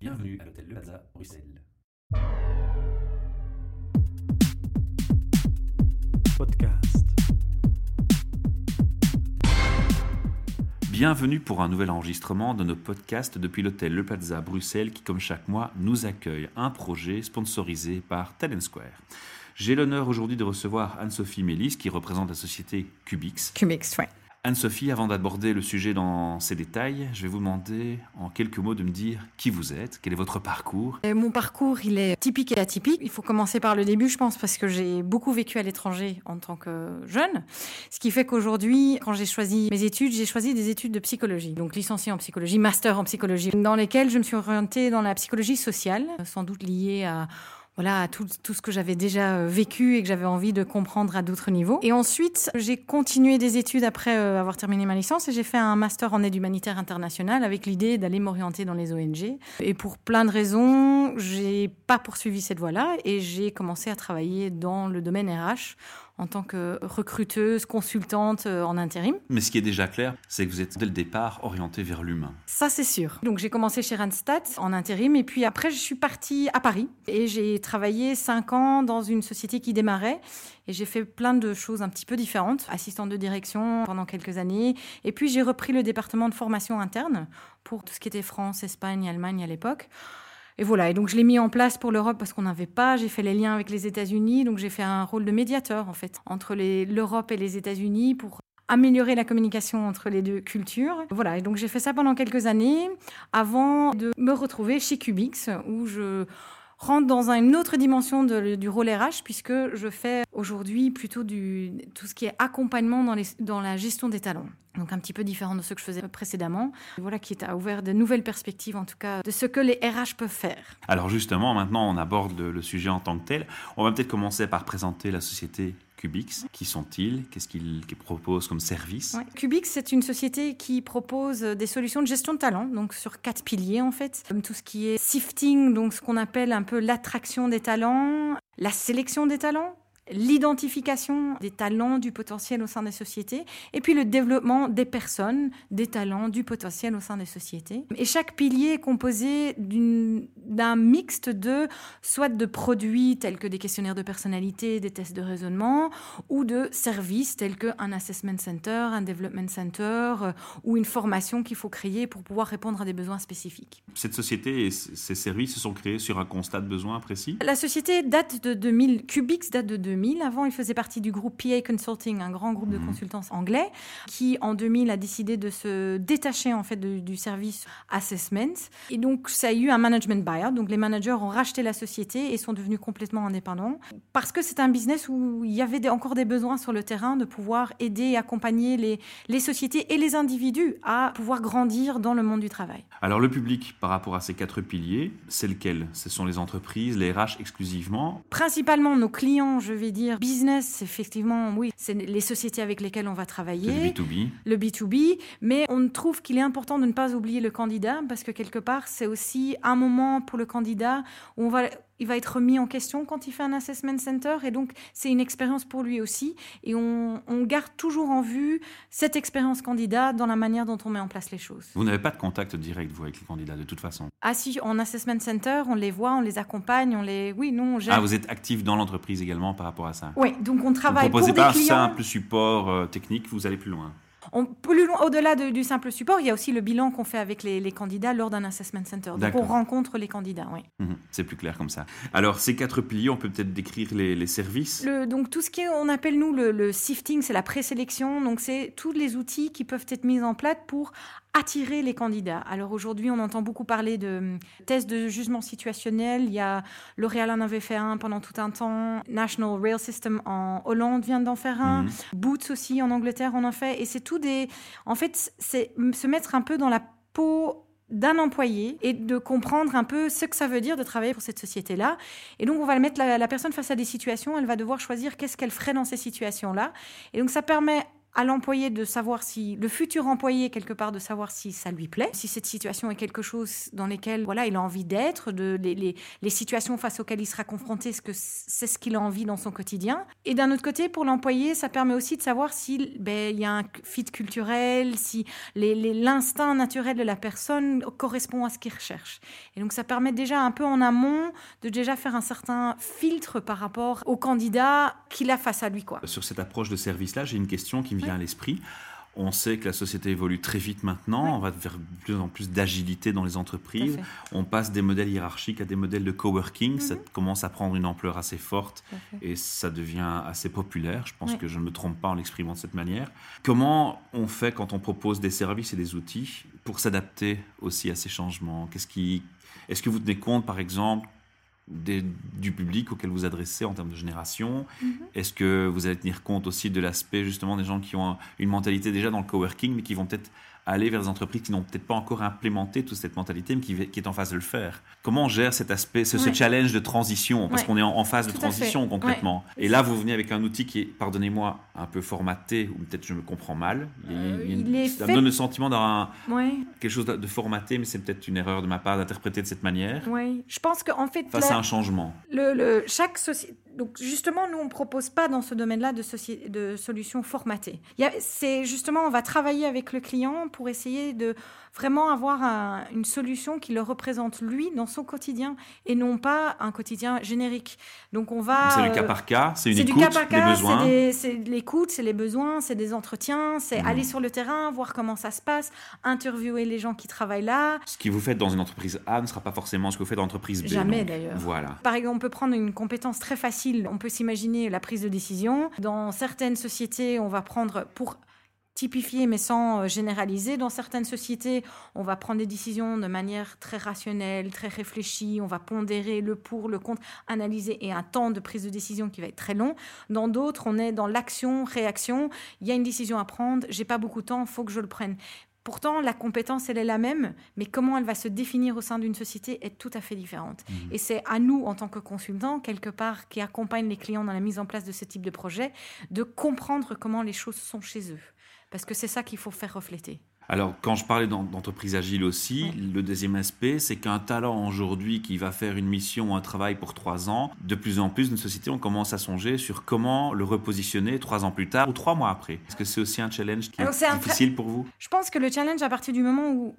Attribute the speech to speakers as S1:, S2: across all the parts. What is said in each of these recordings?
S1: Bienvenue à l'hôtel Le Plaza, Bruxelles.
S2: Podcast.
S1: Bienvenue pour un nouvel enregistrement de nos podcasts depuis l'hôtel Le Plaza, Bruxelles, qui, comme chaque mois, nous accueille un projet sponsorisé par Talent Square. J'ai l'honneur aujourd'hui de recevoir Anne-Sophie Mélis, qui représente la société Cubix.
S3: Cubix, ouais.
S1: Anne-Sophie, avant d'aborder le sujet dans ses détails, je vais vous demander en quelques mots de me dire qui vous êtes, quel est votre parcours.
S3: Euh, Mon parcours, il est typique et atypique. Il faut commencer par le début, je pense, parce que j'ai beaucoup vécu à l'étranger en tant que jeune. Ce qui fait qu'aujourd'hui, quand j'ai choisi mes études, j'ai choisi des études de psychologie. Donc licencié en psychologie, master en psychologie, dans lesquelles je me suis orientée dans la psychologie sociale, sans doute liée à voilà, tout, tout ce que j'avais déjà euh, vécu et que j'avais envie de comprendre à d'autres niveaux. Et ensuite, j'ai continué des études après euh, avoir terminé ma licence et j'ai fait un master en aide humanitaire internationale avec l'idée d'aller m'orienter dans les ONG. Et pour plein de raisons, j'ai pas poursuivi cette voie-là et j'ai commencé à travailler dans le domaine RH en tant que recruteuse, consultante euh, en intérim.
S1: Mais ce qui est déjà clair, c'est que vous êtes dès le départ orienté vers l'humain.
S3: Ça, c'est sûr. Donc, j'ai commencé chez Randstad en intérim et puis après, je suis partie à Paris et j'ai travaillé cinq ans dans une société qui démarrait et j'ai fait plein de choses un petit peu différentes. Assistante de direction pendant quelques années et puis j'ai repris le département de formation interne pour tout ce qui était France, Espagne, Allemagne à l'époque. Et voilà, et donc je l'ai mis en place pour l'Europe parce qu'on n'avait pas. J'ai fait les liens avec les États-Unis, donc j'ai fait un rôle de médiateur en fait entre l'Europe et les États-Unis pour améliorer la communication entre les deux cultures. Voilà, et donc j'ai fait ça pendant quelques années avant de me retrouver chez Cubix où je rentre dans une autre dimension du rôle RH puisque je fais aujourd'hui plutôt tout ce qui est accompagnement dans, dans la gestion des talents. Donc un petit peu différent de ce que je faisais précédemment. Voilà qui a ouvert de nouvelles perspectives en tout cas de ce que les RH peuvent faire.
S1: Alors justement, maintenant on aborde le, le sujet en tant que tel. On va peut-être commencer par présenter la société Cubix. Qui sont-ils? Qu'est-ce qu'ils proposent comme service?
S3: Ouais. Cubix, c'est une société qui propose des solutions de gestion de talent, donc sur quatre piliers en fait. Comme tout ce qui est sifting, donc ce qu'on appelle un peu l'attraction des talents, la sélection des talents, l'identification des talents, du potentiel au sein des sociétés, et puis le développement des personnes, des talents, du potentiel au sein des sociétés. Et chaque pilier est composé d'un mixte de soit de produits tels que des questionnaires de personnalité, des tests de raisonnement, ou de services tels qu'un assessment center, un development center, euh, ou une formation qu'il faut créer pour pouvoir répondre à des besoins spécifiques.
S1: Cette société et ces services se sont créés sur un constat de besoin précis?
S3: La société date de 2000, Cubix date de 2000. Avant, il faisait partie du groupe PA Consulting, un grand groupe de consultants anglais, qui en 2000 a décidé de se détacher en fait de, du service assessment. Et donc, ça a eu un management buyout. Donc, les managers ont racheté la société et sont devenus complètement indépendants parce que c'est un business où il y avait encore des besoins sur le terrain de pouvoir aider et accompagner les, les sociétés et les individus à pouvoir grandir dans le monde du travail.
S1: Alors, le public, par rapport à ces quatre piliers, c'est lequel? Ce sont les entreprises, les RH exclusivement?
S3: Principalement nos clients, je vais dire business, effectivement, oui, c'est les sociétés avec lesquelles on va travailler.
S1: Le B2B.
S3: Le B2B, mais on trouve qu'il est important de ne pas oublier le candidat parce que quelque part, c'est aussi un moment pour le candidat où on va il va être mis en question quand il fait un assessment center et donc c'est une expérience pour lui aussi et on, on, garde toujours en vue cette expérience candidat dans la manière dont on met en place les choses.
S1: Vous n'avez pas de contact direct vous avec les candidats de toute façon?
S3: Ah si, en assessment center, on les voit, on les accompagne, on les oui, non, on gère.
S1: Ah, vous êtes actif dans l'entreprise également par rapport à ça?
S3: Oui, donc on travaille
S1: vous proposez
S3: pour
S1: pas
S3: des clients.
S1: un simple support euh, technique, vous allez plus loin?
S3: On, plus loin, au-delà de, du simple support, il y a aussi le bilan qu'on fait avec les, les, candidats lors d'un assessment center. Donc on rencontre les candidats, oui.
S1: Mmh, c'est plus clair comme ça. Alors ces quatre piliers, on peut peut-être décrire les, les services?
S3: Le, donc tout ce qui est, on appelle nous le, le sifting, c'est la présélection. Donc c'est tous les outils qui peuvent être mis en place pour attirer les candidats. Alors aujourd'hui, on entend beaucoup parler de tests de jugement situationnel. Il y a L'Oréal en avait fait un pendant tout un temps. National Rail System en Hollande vient d'en faire un. Mmh. Boots aussi en Angleterre on en fait. Et c'est tout des... En fait, c'est se mettre un peu dans la peau d'un employé et de comprendre un peu ce que ça veut dire de travailler pour cette société-là. Et donc, on va mettre la, la, personne face à des situations, elle va devoir choisir qu'est-ce qu'elle ferait dans ces situations-là. Et donc, ça permet à l'employé de savoir si le futur employé quelque part de savoir si ça lui plaît, si cette situation est quelque chose dans lequel voilà il a envie d'être, de les, les, situations face auxquelles il sera confronté, ce que c'est ce qu'il a envie dans son quotidien. Et d'un autre côté, pour l'employé, ça permet aussi de savoir si ben, il y a un fit culturel, si l'instinct naturel de la personne correspond à ce qu'il recherche. Et donc ça permet déjà un peu en amont de déjà faire un certain filtre par rapport au candidat qu'il a face à lui quoi.
S1: Sur cette approche de service là, j'ai une question qui me vient à l'esprit. On sait que la société évolue très vite maintenant, on va vers de plus en plus d'agilité dans les entreprises. On passe des modèles hiérarchiques à des modèles de coworking, ça mhm. commence à prendre une ampleur assez forte et ça devient assez populaire. Je pense que je ne me trompe pas en l'exprimant de cette manière. Comment on fait quand on propose des services et des outils pour s'adapter aussi à ces changements? Qu'est-ce qui est-ce que vous tenez compte, par exemple, du public auquel vous adressez en termes de génération mhm. Est-ce que vous allez tenir compte aussi de l'aspect justement des gens qui ont une mentalité déjà dans le coworking, mais qui vont peut-être aller vers des entreprises qui n'ont peut-être pas encore implémenté toute cette mentalité, mais qui, qui, est en phase de le faire. Comment on gère cet aspect, ce, challenge de transition? Parce qu'on est en, phase de transition concrètement. Et là, vous venez avec un outil qui est, pardonnez-moi, un peu formaté, ou peut-être je me comprends mal.
S3: Il, euh,
S1: ça me donne le sentiment d'avoir quelque chose de formaté, mais c'est peut-être une erreur de ma part d'interpréter de cette manière.
S3: Oui, je pense qu'en fait...
S1: Face à un changement.
S3: Le, le chaque société donc justement, nous, on ne propose pas dans ce domaine-là de, de, solutions formatées. C'est justement, on va travailler avec le client pour essayer de vraiment avoir une solution qui le représente lui dans son quotidien et non pas un quotidien générique. Donc on va.
S1: C'est du cas par cas, c'est une écoute, du cas par cas, besoins.
S3: C'est l'écoute, c'est les besoins, c'est des entretiens, c'est mmh. aller sur le terrain, voir comment ça se passe, interviewer les gens qui travaillent là.
S1: Ce que vous faites dans une entreprise A ne sera pas forcément ce que vous faites dans l'entreprise B.
S3: Jamais d'ailleurs.
S1: Voilà.
S3: Par exemple, on peut prendre une compétence très facile. On peut s'imaginer la prise de décision. Dans certaines sociétés, on va prendre pour typifié mais sans euh, généraliser. Dans certaines sociétés, on va prendre des décisions de manière très rationnelle, très réfléchie, on va pondérer le pour, le contre, analyser et un temps de prise de décision qui va être très long. Dans d'autres, on est dans l'action, réaction, il y a une décision à prendre, j'ai pas beaucoup de temps, faut que je le prenne. Pourtant, la compétence, elle est la même, mais comment elle va se définir au sein d'une société est tout à fait différente. Mmh. Et c'est à nous, en tant que consultants, quelque part, qui accompagnent les clients dans la mise en place de ce type de projet, de comprendre comment les choses sont chez eux parce que c'est ça qu'il faut faire refléter.
S1: Alors, quand je parlais d'entreprise agile aussi, le deuxième aspect, c'est qu'un talent aujourd'hui qui va faire une mission ou un travail pour trois ans, de plus en plus, nos sociétés, on commence à songer sur comment le repositionner trois ans plus tard ou trois mois après. Est-ce que c'est aussi un challenge qui est, difficile pour vous?
S3: Je pense que le challenge, à partir du moment où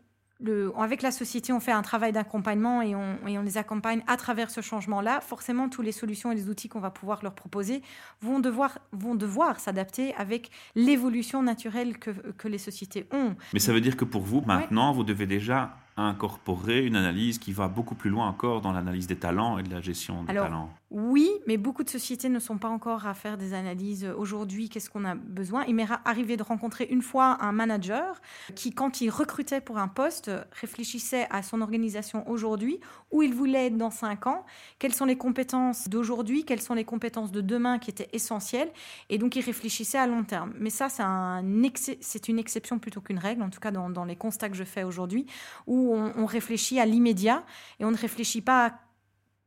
S3: avec la société, on fait un travail d'accompagnement et on, les accompagne à travers ce changement-là. Forcément, toutes les solutions et les outils qu'on va pouvoir leur proposer vont devoir, vont devoir s'adapter avec l'évolution naturelle que, que, les sociétés ont.
S1: Mais ça veut dire que pour vous, maintenant, vous devez déjà incorporer une analyse qui va beaucoup plus loin encore dans l'analyse des talents et de la gestion des talents.
S3: Oui, mais beaucoup de sociétés ne sont pas encore à faire des analyses aujourd'hui. Qu'est-ce qu'on a besoin? Il m'est arrivé de rencontrer une fois un manager qui, quand il recrutait pour un poste, réfléchissait à son organisation aujourd'hui, où il voulait être dans cinq ans, quelles sont les compétences d'aujourd'hui, quelles sont les compétences de demain qui étaient essentielles, et donc il réfléchissait à long terme. Mais ça, c'est un c'est une exception plutôt qu'une règle, en tout cas dans, dans les constats que je fais aujourd'hui, où on, on réfléchit à l'immédiat et on ne réfléchit pas à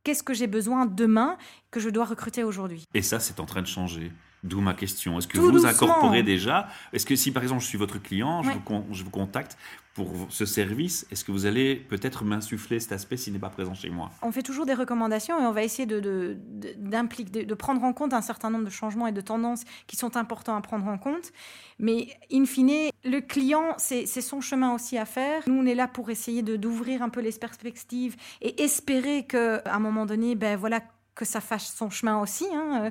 S3: Qu'est-ce que j'ai besoin demain que je dois recruter aujourd'hui
S1: Et ça, c'est en train de changer. D'où ma question. Est-ce que vous incorporez déjà? Est-ce que si par exemple je suis votre client, je, vous, contacte pour ce service, est-ce que vous allez peut-être m'insuffler cet aspect s'il n'est pas présent chez moi?
S3: On fait toujours des recommandations et on va essayer de, prendre en compte un certain nombre de changements et de tendances qui sont importants à prendre en compte. Mais in fine, le client, c'est son chemin aussi à faire. Nous, on est là pour essayer d'ouvrir un peu les perspectives et espérer qu'à un moment donné, ben voilà, que ça fasse son chemin aussi. Hein, euh.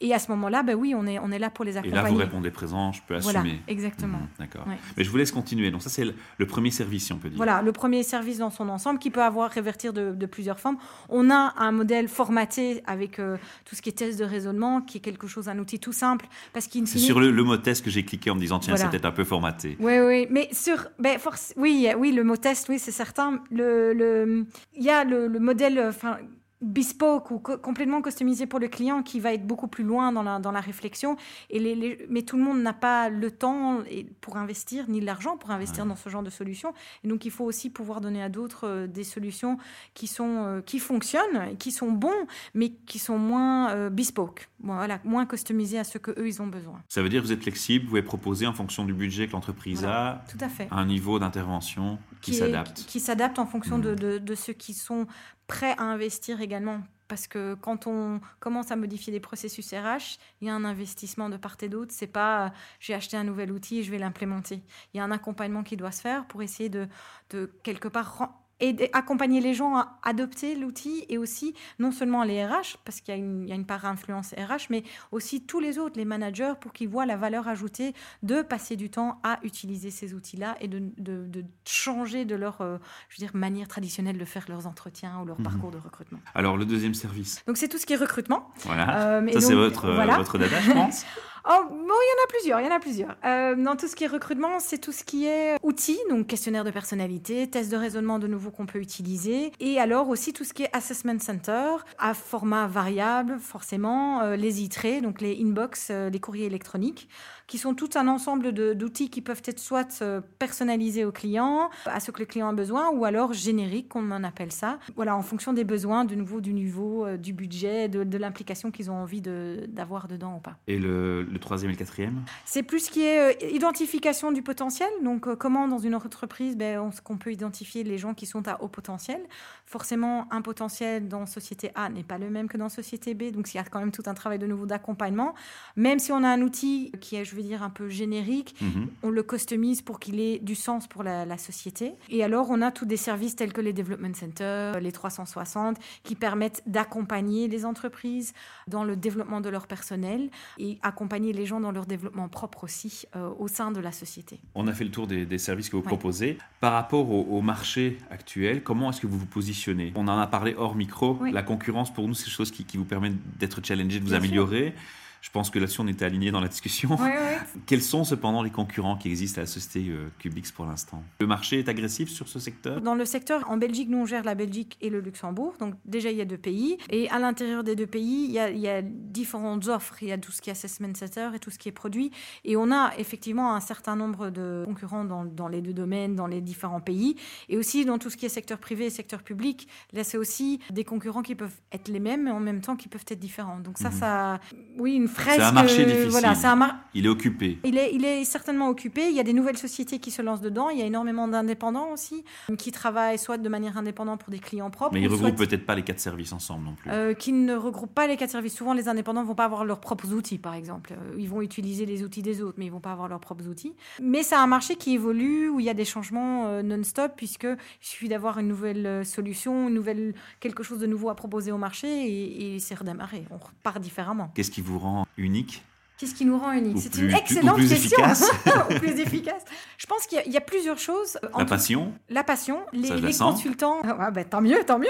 S3: Et à ce moment-là, ben oui, on est, on est là pour les accompagner.
S1: Et là, vous répondez présent, je peux assumer.
S3: Voilà, exactement. Mhm,
S1: d'accord. Mais je vous laisse continuer. Donc ça, c'est le, premier service, si on peut dire.
S3: Voilà, le premier service dans son ensemble qui peut avoir révertir de, plusieurs formes. On a un modèle formaté avec euh, tout ce qui est test de raisonnement, qui est quelque chose, un outil tout simple. parce qu'il
S1: C'est sur le, mot test que j'ai cliqué en me disant, tiens, c'est peut-être un peu formaté.
S3: Oui, oui. Mais sur... Ben, force, oui, oui, le mot test, oui, c'est certain. Le, le, il y a le, le modèle... Enfin, bespoke ou complètement customisé pour le client qui va être beaucoup plus loin dans la, dans la réflexion. Et les, mais tout le monde n'a pas le temps pour investir ni l'argent pour investir dans ce genre de solutions. Et donc il faut aussi pouvoir donner à d'autres euh, des solutions qui, sont, euh, qui fonctionnent, qui sont bons, mais qui sont moins euh, bespoke, voilà, moins customisés à ce que eux ils ont besoin.
S1: Ça veut dire que vous êtes flexible, vous pouvez proposer en fonction du budget que l'entreprise a,
S3: tout à fait.
S1: un niveau d'intervention qui, s'adapte.
S3: Qui, s'adapte en fonction de, mmh. de, de ceux qui sont prêt à investir également. Parce que quand on commence à modifier des processus RH, il y a un investissement de part et d'autre. C'est pas j'ai acheté un nouvel outil je vais l'implémenter. Il y a un accompagnement qui doit se faire pour essayer de, de quelque part et accompagner les gens à adopter l'outil et aussi non seulement les RH, parce qu'il y, a une part influence RH, mais aussi tous les autres, les managers, pour qu'ils voient la valeur ajoutée de passer du temps à utiliser ces outils-là et de, de, changer de leur euh, je veux dire, manière traditionnelle de faire leurs entretiens ou leur mhm. parcours de recrutement.
S1: Alors, le deuxième service
S3: Donc, c'est tout ce qui est recrutement.
S1: Voilà. Euh, Ça, c'est votre, votre data, je pense.
S3: Oh, bon, il y en a plusieurs, il y en a plusieurs. Euh, dans tout ce qui est recrutement, c'est tout ce qui est outils, donc questionnaire de personnalité, test de raisonnement de nouveau qu'on peut utiliser, et alors aussi tout ce qui est assessment center, à format variable, forcément, euh, les e donc les inbox, euh, les courriers électroniques, qui sont tout un ensemble d'outils qui peuvent être soit personnalisés au client, à ce que le client a besoin, ou alors génériques, on appelle ça. Voilà, en fonction des besoins, de nouveau, du niveau, du budget, de, l'implication qu'ils ont envie d'avoir dedans ou pas.
S1: Et le le troisième et le quatrième
S3: C'est plus ce qui est euh, identification du potentiel. Donc, euh, comment dans une entreprise, ben, on, peut identifier les gens qui sont à haut potentiel? Forcément, un potentiel dans société A n'est pas le même que dans société B. Donc, il y a quand même tout un travail de nouveau d'accompagnement. Même si on a un outil qui est, je veux dire, un peu générique, mhm. on le customise pour qu'il ait du sens pour la, la, société. Et alors, on a tous des services tels que les Development Centers, les 360, qui permettent d'accompagner les entreprises dans le développement de leur personnel et accompagner les gens dans leur développement propre aussi euh, au sein de la société.
S1: On a fait le tour des, services que vous proposez. Par rapport au, marché actuel, comment est-ce que vous vous positionnez? On en a parlé hors micro. La concurrence, pour nous, c'est quelque chose qui, qui vous permet d'être challengé, de vous améliorer. Je pense que là-dessus, on était alignés dans la discussion. Quels sont cependant les concurrents qui existent à la société euh, Cubix pour l'instant? Le marché est agressif sur ce secteur?
S3: Dans le secteur, en Belgique, nous, on gère la Belgique et le Luxembourg. Donc déjà, il y a deux pays. Et à l'intérieur des deux pays, il y, a, il y, a, différentes offres. Il y a tout ce qui est assessment center et tout ce qui est produit. Et on a effectivement un certain nombre de concurrents dans, dans les deux domaines, dans les différents pays. Et aussi dans tout ce qui est secteur privé et secteur public. Là, c'est aussi des concurrents qui peuvent être les mêmes, mais en même temps qui peuvent être différents. Donc ça, mhm. ça... Oui, une
S1: c'est un marché difficile. Voilà, un Il est occupé.
S3: Il est, il est certainement occupé. Il y a des nouvelles sociétés qui se lancent dedans. Il y a énormément d'indépendants aussi qui travaillent soit de manière indépendante pour des clients propres.
S1: Mais ils ne regroupent peut-être pas les quatre services ensemble non plus.
S3: Euh, qui ne regroupent pas les quatre services. Souvent, les indépendants ne vont pas avoir leurs propres outils, par exemple. Euh, ils vont utiliser les outils des autres, mais ils ne vont pas avoir leurs propres outils. Mais c'est un marché qui évolue, où il y a des changements euh, non-stop, puisqu'il suffit d'avoir une nouvelle solution, une nouvelle, quelque chose de nouveau à proposer au marché, et, et c'est redémarré. On repart différemment.
S1: Qu'est-ce qui vous rend unique
S3: Qu'est-ce qui nous rend unique C'est une excellente question. ou plus efficace. Je pense qu'il y, a plusieurs choses.
S1: La passion.
S3: La passion. Les, consultants. Ah, bah, tant mieux, tant mieux.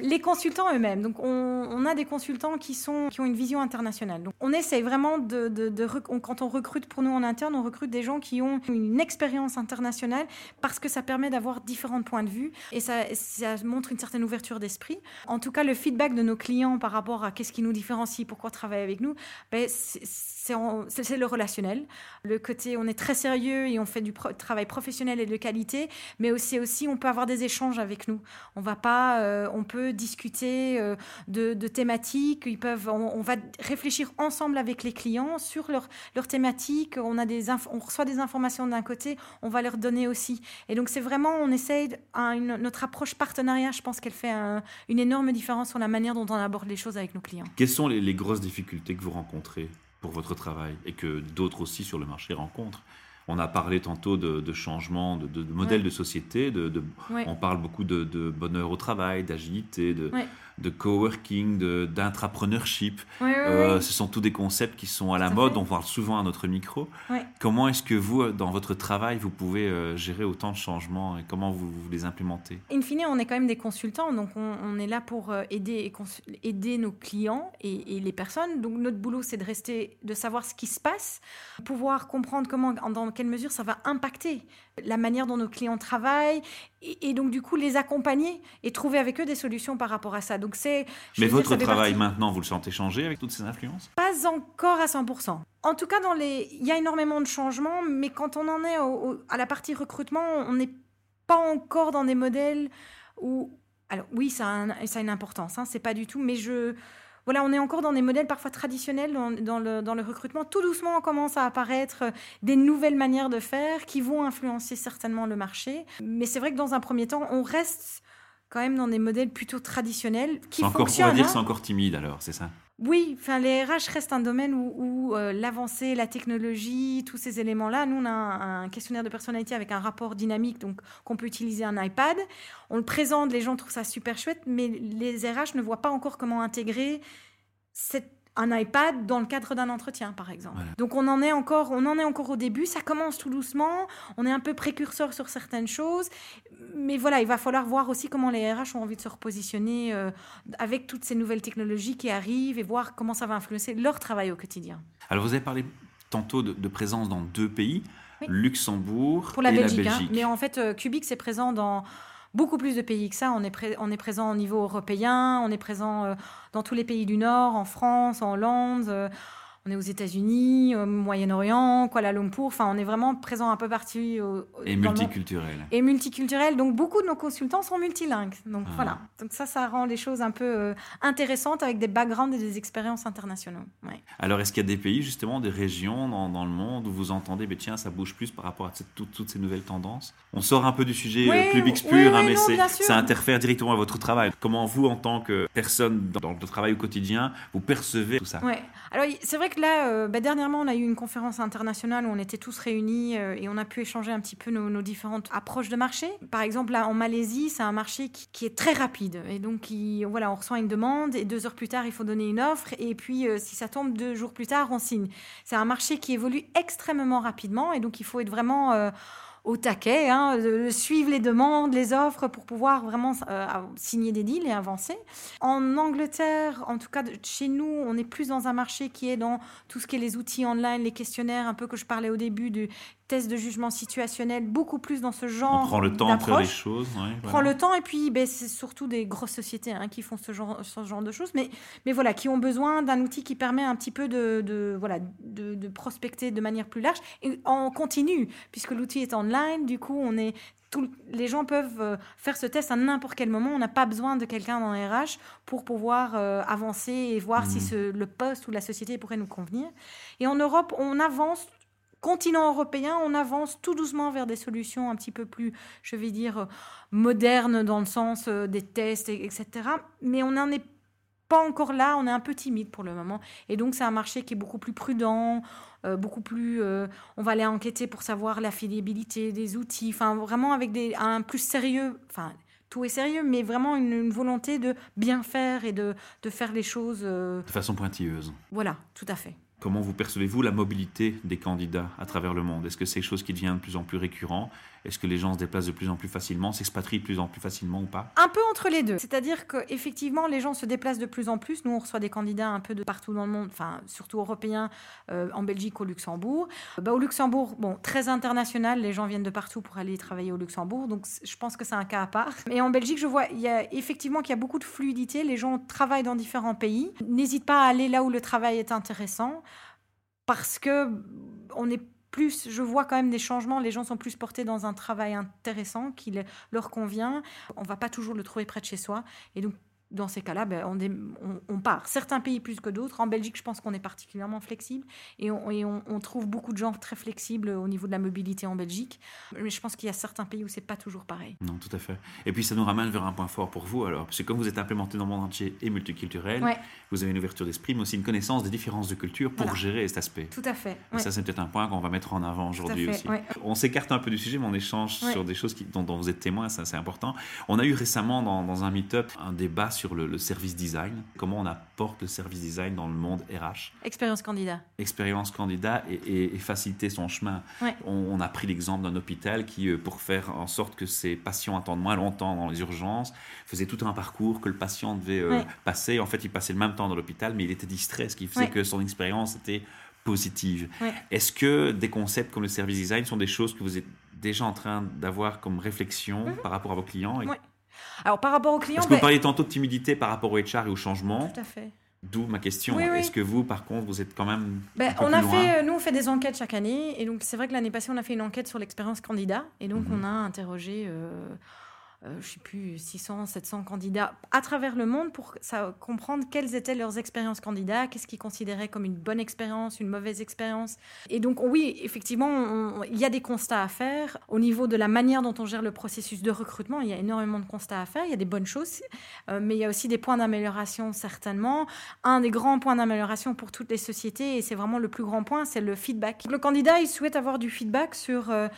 S3: Les consultants eux-mêmes. Donc, on, a des consultants qui, sont, qui ont une vision internationale. Donc, on essaie vraiment de. de, quand on recrute pour nous en interne, on recrute des gens qui ont une expérience internationale parce que ça permet d'avoir différents points de vue et ça, ça montre une certaine ouverture d'esprit. En tout cas, le feedback de nos clients par rapport à qu'est-ce qui nous différencie, pourquoi travailler avec nous, ben, c'est le relationnel. Le côté, on est très sérieux et on fait du travail professionnel et de qualité, mais aussi, aussi, on peut avoir des échanges avec nous. On va pas, euh, on peut discuter euh, de, thématiques. Ils peuvent, on, va réfléchir ensemble avec les clients sur leurs leur thématiques. On a des, on reçoit des informations d'un côté, on va leur donner aussi. Et donc c'est vraiment, on essaye notre approche partenariat. Je pense qu'elle fait une énorme différence sur la manière dont on aborde les choses avec nos clients.
S1: Quelles sont les grosses difficultés que vous rencontrez pour votre travail et que d'autres aussi sur le marché rencontrent. On a parlé tantôt de, de changement de, de, modèle de société, de, on parle beaucoup de, bonheur au travail, d'agilité, de, de coworking, d'intrapreneurship. Euh, ce sont tous des concepts qui sont à la mode, on parle souvent à notre micro. Comment est-ce que vous, dans votre travail, vous pouvez euh, gérer autant de changements et comment vous, les implémentez?
S3: In fine, on est quand même des consultants, donc on, est là pour euh, aider, aider nos clients et, les personnes. Donc notre boulot, c'est de rester, de savoir ce qui se passe, pouvoir comprendre comment, dans quelle mesure ça va impacter la manière dont nos clients travaillent et, donc du coup les accompagner et trouver avec eux des solutions par rapport à ça. Donc c'est.
S1: Mais votre travail maintenant, vous le sentez changer avec toutes ces influences?
S3: Pas encore à 100%. En tout cas, dans les, il y a énormément de changements, mais quand on en est à la partie recrutement, on n'est pas encore dans des modèles où. Alors oui, ça a, ça a une importance, hein, c'est pas du tout, mais je voilà, on est encore dans des modèles parfois traditionnels dans, le, recrutement. Tout doucement, on commence à apparaître des nouvelles manières de faire qui vont influencer certainement le marché. Mais c'est vrai que dans un premier temps, on reste quand même dans des modèles plutôt traditionnels qui fonctionnent.
S1: On va dire que
S3: hein.
S1: c'est encore timide alors, c'est ça?
S3: Oui, enfin, les RH restent un domaine où, euh, l'avancée, la technologie, tous ces éléments-là, nous, on a un, questionnaire de personnalité avec un rapport dynamique, donc qu'on peut utiliser un iPad. On le présente, les gens trouvent ça super chouette, mais les RH ne voient pas encore comment intégrer cette un iPad dans le cadre d'un entretien, par exemple. Donc on en est encore, on en est encore au début. Ça commence tout doucement. On est un peu précurseur sur certaines choses, mais voilà, il va falloir voir aussi comment les RH ont envie de se repositionner euh, avec toutes ces nouvelles technologies qui arrivent et voir comment ça va influencer leur travail au quotidien.
S1: Alors vous avez parlé tantôt de, présence dans deux pays, Luxembourg
S3: Pour la
S1: et
S3: Belgique,
S1: la
S3: hein.
S1: Belgique.
S3: mais en fait, euh, Cubic c'est présent dans beaucoup plus de pays que ça. On est, on est présent au niveau européen, on est présent euh, dans tous les pays du Nord, en France, en Hollande. On est aux États-Unis, au Moyen-Orient, Kuala Lumpur. Enfin, on est vraiment présent un peu partout.
S1: et multiculturel.
S3: Et multiculturel. Donc, beaucoup de nos consultants sont multilingues. Donc, ah. voilà. Donc, ça, ça rend les choses un peu euh, intéressantes avec des backgrounds et des expériences internationaux.
S1: Alors, est-ce qu'il y a des pays, justement, des régions dans, le monde où vous entendez, mais tiens, ça bouge plus par rapport à toutes, ces nouvelles tendances? On sort un peu du sujet euh, plus public pur, hein, mais ça interfère directement à votre travail. Comment vous, en tant que personne dans le travail au quotidien, vous percevez tout ça?
S3: Oui. Alors, c'est vrai là, euh, bah, dernièrement, on a eu une conférence internationale où on était tous réunis euh, et on a pu échanger un petit peu nos, différentes approches de marché. Par exemple, là, en Malaisie, c'est un marché qui, est très rapide. Et donc, voilà, on reçoit une demande et deux heures plus tard, il faut donner une offre. Et puis, euh, si ça tombe deux jours plus tard, on signe. C'est un marché qui évolue extrêmement rapidement et donc il faut être vraiment au taquet, hein, suivre les demandes, les offres pour pouvoir vraiment euh, signer des deals et avancer. En Angleterre, en tout cas chez nous, on est plus dans un marché qui est dans tout ce qui est les outils online, les questionnaires, un peu que je parlais au début du test de jugement situationnel, beaucoup plus dans ce genre.
S1: On prend le temps de faire les choses.
S3: On prend le temps et puis ben, c'est surtout des grosses sociétés hein, qui font ce genre, ce genre de choses, mais, mais voilà, qui ont besoin d'un outil qui permet un petit peu de, de voilà, de, de, prospecter de manière plus large et en continu, puisque l'outil est online, du coup on est les gens peuvent euh, faire ce test à n'importe quel moment. On n'a pas besoin de quelqu'un dans RH pour pouvoir euh, avancer et voir si mmh. le poste ou la société pourrait nous convenir. Et en Europe, on avance continent européen, on avance tout doucement vers des solutions un petit peu plus, je vais dire, modernes dans le sens euh, des tests, etc. Mais on n'en est pas encore là, on est un peu timide pour le moment. Et donc, c'est un marché qui est beaucoup plus prudent, euh, beaucoup plus. Euh, on va aller enquêter pour savoir la fiabilité des outils, enfin, vraiment avec des, un plus sérieux. Enfin, tout est sérieux, mais vraiment une, volonté de bien faire et de, de faire les choses. de
S1: façon pointilleuse.
S3: Voilà, tout à fait.
S1: Comment vous percevez-vous la mobilité des candidats à travers le monde? Est-ce que c'est quelque chose qui devient de plus en plus récurrent? Est-ce que les gens se déplacent de plus en plus facilement, s'expatrient de plus en plus facilement ou pas?
S3: Un peu entre les deux. C'est-à-dire qu'effectivement, les gens se déplacent de plus en plus. Nous, on reçoit des candidats un peu de partout dans le monde, enfin, surtout européens, euh, en Belgique, au Luxembourg. Bah, au Luxembourg, bon, très international, les gens viennent de partout pour aller travailler au Luxembourg. Donc, je pense que c'est un cas à part. Et en Belgique, je vois y a effectivement qu'il y a beaucoup de fluidité. Les gens travaillent dans différents pays. N'hésite pas à aller là où le travail est intéressant parce que on est plus, je vois quand même des changements. Les gens sont plus portés dans un travail intéressant qui leur convient. On va pas toujours le trouver près de chez soi. Et donc, dans ces cas-là, ben, on, part. Certains pays plus que d'autres. En Belgique, je pense qu'on est particulièrement flexible et, on, trouve beaucoup de gens très flexibles au niveau de la mobilité en Belgique. Mais je pense qu'il y a certains pays où c'est pas toujours pareil.
S1: Non, tout à fait. Et puis ça nous ramène vers un point fort pour vous alors, parce que comme vous êtes implémenté dans le monde entier et multiculturel, vous avez une ouverture d'esprit, mais aussi une connaissance des différences de culture pour gérer cet aspect.
S3: Tout à fait.
S1: Ça, c'est peut-être un point qu'on va mettre en avant aujourd'hui aussi. On s'écarte un peu du sujet, mais on échange sur des choses qui, dont, vous êtes témoin, ça c'est important. On a eu récemment dans, dans un meet-up un débat sur sur le, service design, comment on apporte le service design dans le monde RH.
S3: Expérience candidat.
S1: Expérience candidat et, faciliter son chemin. On, a pris l'exemple d'un hôpital qui, euh, pour faire en sorte que ses patients attendent moins longtemps dans les urgences, faisait tout un parcours que le patient devait euh, passer. En fait, il passait le même temps dans l'hôpital, mais il était distrait, ce qui faisait que son expérience était positive. Est-ce que des concepts comme le service design sont des choses que vous êtes déjà en train d'avoir comme réflexion par rapport à vos clients et-
S3: Mhm. Alors par rapport aux clients,
S1: Parce que vous
S3: ben,
S1: parliez tantôt de timidité par rapport au HR et au changement,
S3: tout à fait.
S1: d'où ma question.
S3: Oui, oui.
S1: Est-ce que vous, par contre, vous êtes quand même
S3: Ben,
S1: un peu
S3: on
S1: plus
S3: a
S1: loin
S3: fait, euh, nous, on fait des enquêtes chaque année. Et donc, c'est vrai que l'année passée, on a fait une enquête sur l'expérience candidat. Et donc,
S1: Mhm.
S3: on a interrogé, euh, euh, je sais plus, 600, 700 candidats à travers le monde pour comprendre quelles étaient leurs expériences candidats, qu'est-ce qu'ils considéraient comme une bonne expérience, une mauvaise expérience. Et donc, oui, effectivement, il y a des constats à faire. Au niveau de la manière dont on gère le processus de recrutement, il y a énormément de constats à faire. Il y a des bonnes choses, euh, mais il y a aussi des points d'amélioration, certainement un des grands points d'amélioration pour toutes les sociétés, et c'est vraiment le plus grand point, c'est le feedback. Le candidat, il souhaite avoir du feedback sur, euh,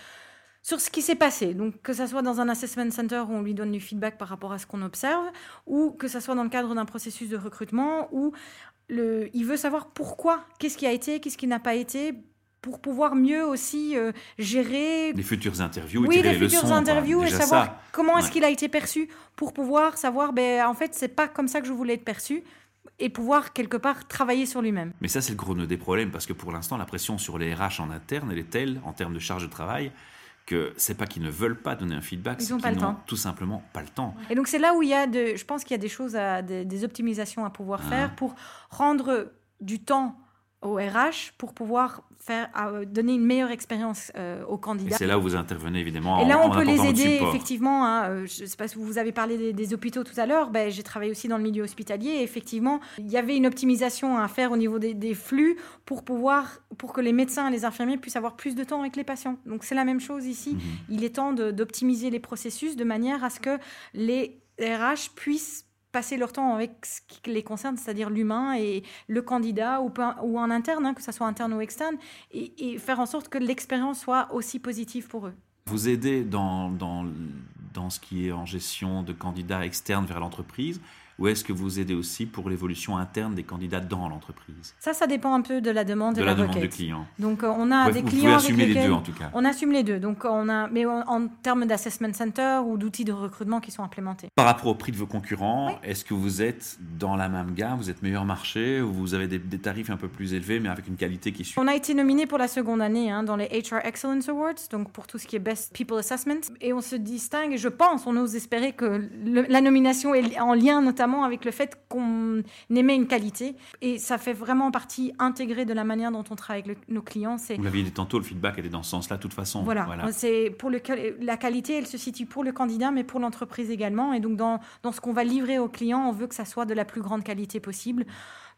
S3: sur ce qui s'est passé. Donc, que ça soit dans un assessment center où on lui donne du feedback par rapport à ce qu'on observe, ou que ça soit dans le cadre d'un processus de recrutement où le, il veut savoir pourquoi, qu'est-ce qui a été, qu'est-ce qui n'a pas été, pour pouvoir mieux aussi euh, gérer
S1: les futures interviews et
S3: oui, les
S1: les
S3: futures
S1: leçons, quoi.
S3: interviews et savoir
S1: ça.
S3: comment est-ce qu'il a été perçu pour pouvoir savoir, ben, en fait, c'est pas comme ça que je voulais être perçu et pouvoir quelque part travailler sur lui-même.
S1: Mais ça, c'est le gros nœud des problèmes, parce que pour l'instant, la pression sur les RH en interne, elle est telle, en termes de charge de travail, que c'est pas qu'ils ne veulent pas donner un feedback,
S3: Ils
S1: c'est
S3: ont pas le
S1: n'ont
S3: temps.
S1: tout simplement pas le temps.
S3: Et donc c'est là où il y a, de, je pense qu'il y a des choses, à, des, des optimisations à pouvoir
S1: Ah.
S3: faire pour rendre du temps au RH pour pouvoir faire, à- donner une meilleure expérience euh, aux
S1: Et
S3: candidats.
S1: c'est là où vous intervenez, évidemment,
S3: Et là, on
S1: en
S3: peut les aider, effectivement. hein, euh, je sais pas si vous avez parlé des, des hôpitaux tout à l'heure. Ben, J'ai travaillé aussi dans le milieu hospitalier. Et effectivement, il y avait une optimisation à faire au niveau des, des flux pour, pouvoir, pour que les médecins et les infirmiers puissent avoir plus de temps avec les patients. Donc, c'est la même chose ici.
S1: Mhm.
S3: Il est temps d'optimiser les processus de manière à ce que les RH puissent passer leur temps avec ce qui les concerne, c'est-à-dire l'humain et le candidat ou, en interne, hein, que ce soit interne ou externe, et, et faire en sorte que l'expérience soit aussi positive pour eux.
S1: Vous aidez dans, dans, dans ce qui est en gestion de candidats externes vers l'entreprise, ou est-ce que vous aidez aussi pour l'évolution interne des candidats dans l'entreprise?
S3: Ça, ça dépend un peu de la demande
S1: De
S3: et
S1: la
S3: la,
S1: demande
S3: requête.
S1: client.
S3: Donc, euh, on a
S1: Ouais,
S3: des
S1: vous
S3: clients avec
S1: assumer les
S3: lesquels-
S1: deux, en tout cas.
S3: On assume les deux. Donc, on a, mais en, en termes d'assessment center ou d'outils de recrutement qui sont implémentés.
S1: Par rapport au prix de vos concurrents, est-ce que vous êtes dans la même gamme, vous êtes meilleur marché, ou vous avez des, des tarifs un peu plus élevés, mais avec une qualité qui suit?
S3: On a été nominé pour la seconde année hein, dans les HR Excellence Awards, donc pour tout ce qui est Best People Assessment. Et on se distingue, et je pense, on ose espérer que le- la nomination est en lien notamment avec le fait qu'on aimait une qualité. Et ça fait vraiment partie intégrée de la manière dont on travaille avec le- nos clients.
S1: Vous l'aviez dit tantôt, le feedback était dans ce sens-là, de toute façon.
S3: Voilà, c'est pour le la qualité, elle se situe pour le candidat, mais pour l'entreprise également. Et donc dans, dans ce qu'on va livrer au client, on veut que ça soit de la plus grande qualité possible.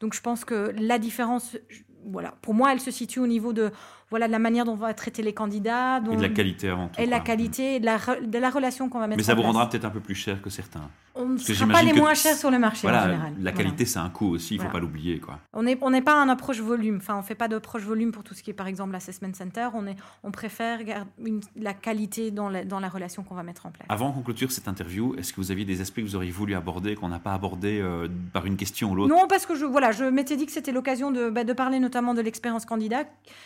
S3: Donc je pense que la différence, voilà, pour moi, elle se situe au niveau de voilà de la manière dont on va traiter les candidats, dont,
S1: Et de la qualité avant tout.
S3: et de la qualité, de la, de la relation qu'on va mettre.
S1: Mais ça
S3: en
S1: vous
S3: place.
S1: rendra peut-être un peu plus cher que certains.
S3: On ne sera pas les moins chers sur le marché en général.
S1: la
S3: Voilà.
S1: qualité, c'est un coût aussi, il ne faut
S3: Voilà.
S1: pas l'oublier. quoi.
S3: On n'est on n'est pas un approche volume. Enfin, on fait pas d'approche volume pour tout ce qui est, par exemple, l'assessment center. On, est, on préfère une- la qualité dans la, dans la relation qu'on va mettre en place.
S1: Avant qu'on clôture cette interview, est-ce que vous aviez des aspects que vous auriez voulu aborder, qu'on n'a pas abordé euh, par une question ou l'autre?
S3: Non, parce que je, voilà, je m'étais dit que c'était l'occasion de, bah, de parler notamment de l'expérience candidat.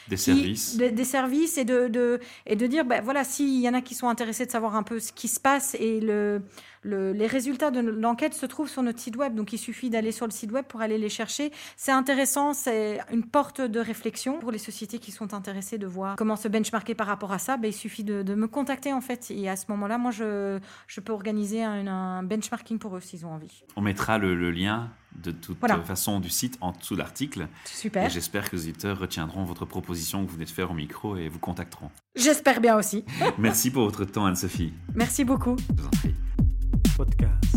S1: Des
S3: qui-
S1: services
S3: de- des services et de, de, et de dire, bah, voilà, s'il y en a qui sont intéressés de savoir un peu ce qui se passe et le, le- les résultats de l'enquête se trouvent sur notre site web. Donc, il suffit d'aller sur le site web pour aller les chercher. C'est intéressant, c'est une porte de réflexion pour les sociétés qui sont intéressées de voir comment se benchmarker par rapport à ça. Bah, il suffit de, de me contacter, en fait. Et à ce moment-là, moi, je, je peux organiser un, un benchmarking pour eux s'ils ont envie.
S1: On mettra le, le lien de toute façon du site en dessous de l'article.
S3: Super.
S1: Et j'espère que les auditeurs retiendront votre proposition que vous venez de faire au micro et vous contacteront.
S3: J'espère bien aussi.
S1: Merci pour votre temps, Anne-Sophie.
S3: Merci beaucoup.
S1: Je vous en prie. Podcast.